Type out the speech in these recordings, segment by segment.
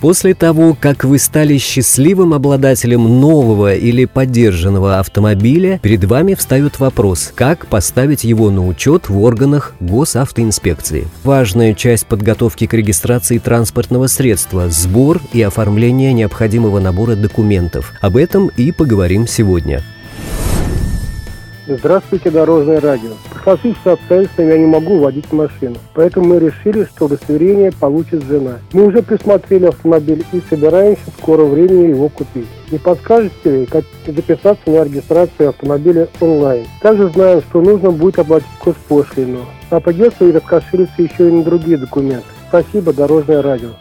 После того, как вы стали счастливым обладателем нового или поддержанного автомобиля, перед вами встает вопрос, как поставить его на учет в органах госавтоинспекции. Важная часть подготовки к регистрации транспортного средства – сбор и оформление необходимого набора документов. Об этом и поговорим сегодня. Здравствуйте, Дорожное радио. По сложившимся обстоятельствам я не могу водить машину. Поэтому мы решили, что удостоверение получит жена. Мы уже присмотрели автомобиль и собираемся в скором времени его купить. Не подскажете ли, как записаться на регистрацию автомобиля онлайн? Также знаем, что нужно будет оплатить госпошлину. А придется и раскошелиться еще и на другие документы. Спасибо, Дорожное радио.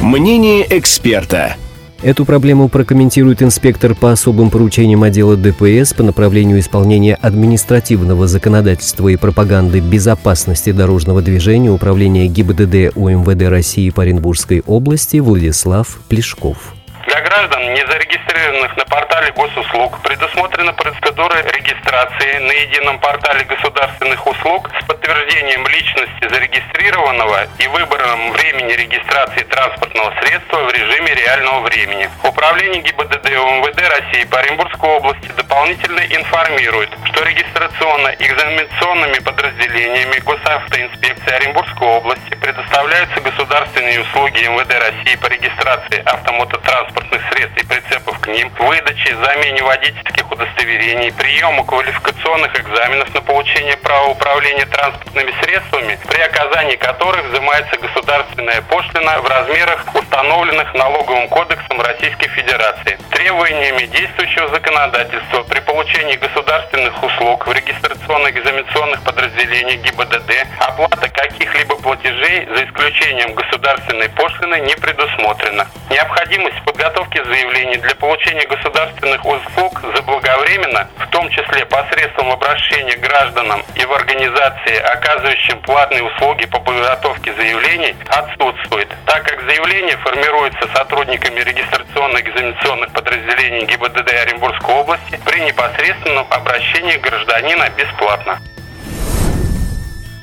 Мнение эксперта. Эту проблему прокомментирует инспектор по особым поручениям отдела ДПС по направлению исполнения административного законодательства и пропаганды безопасности дорожного движения Управления ГИБДД УМВД России по Оренбургской области Владислав Плешков. Граждан, не зарегистрированных на портале госуслуг, предусмотрена процедура регистрации на едином портале государственных услуг с подтверждением личности зарегистрированного и выбором времени регистрации транспортного средства в режиме реального времени. Управление ГИБДД УМВД России по Оренбургской области дополнительно информирует, что регистрационно-экзаменационными подразделениями Госавтоинспекции Оренбургской области предоставляются государственные услуги МВД России по регистрации автомототранспортных средств и прицепов к ним, выдаче, замене водительских удостоверений, приему квалификационных экзаменов на получение права управления транспортными средствами, при оказании которых взимается государственная пошлина в размерах, установленных налоговым кодексом Российской Федерации. Требованиями действующего законодательства при получении государственных услуг в регистрационно-экзаменационных подразделениях ГИБДД оплата каких-либо платежей за исключением государственной пошлины не предусмотрена. Необходимость подготовки заявлений для получения государственных услуг заблаговременно, в том числе посредством обращения гражданам и в организации, оказывающим платные услуги по подготовке заявлений, отсутствует, так как заявление формируется сотрудниками регистрационно-экзаменационных подразделений ГИБДД Оренбургской области при непосредственном обращении гражданина бесплатно.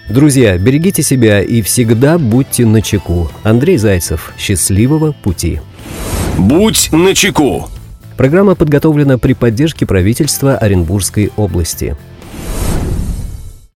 Друзья, берегите себя и всегда будьте начеку. Андрей Зайцев. Счастливого пути. Будь начеку. Программа подготовлена при поддержке правительства Оренбургской области.